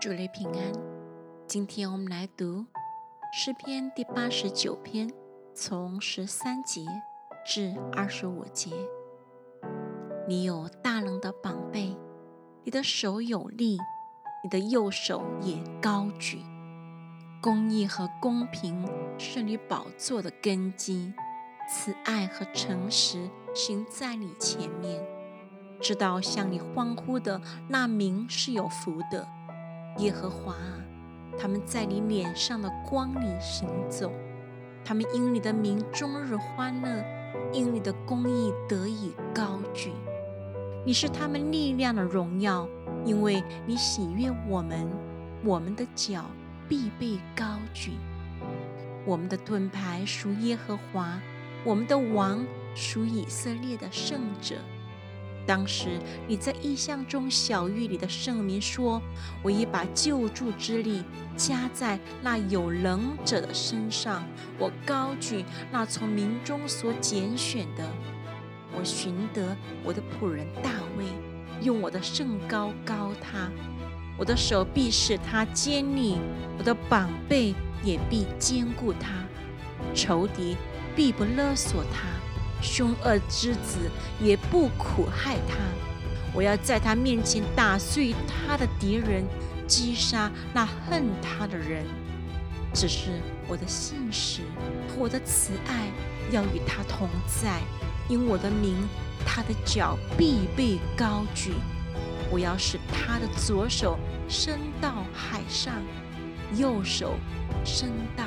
主类平安，今天我们来读诗篇第八十九篇，从十三节至二十五节。你有大能的膀臂，你的手有力，你的右手也高举。公义和公平是你宝座的根基，慈爱和诚实行在你前面。知道向你欢呼的那名是有福的。耶和华啊，他们在你脸上的光里行走，他们因你的名终日欢乐，因你的公义得以高举。你是他们力量的荣耀，因为你喜悦我们，我们的脚必被高举。我们的盾牌属耶和华，我们的王属以色列的圣者。当时你在异象中小玉里的圣名说：“我已把救助之力加在那有能者的身上，我高举那从民中所拣选的。我寻得我的仆人大卫，用我的圣高高他。我的手臂使他坚立，我的膀背也必坚固他。仇敌必不勒索他。”凶恶之子也不苦害他，我要在他面前打碎他的敌人，击杀那恨他的人。只是我的信实和我的慈爱要与他同在，因我的名，他的脚必被高举。我要使他的左手伸到海上，右手伸到。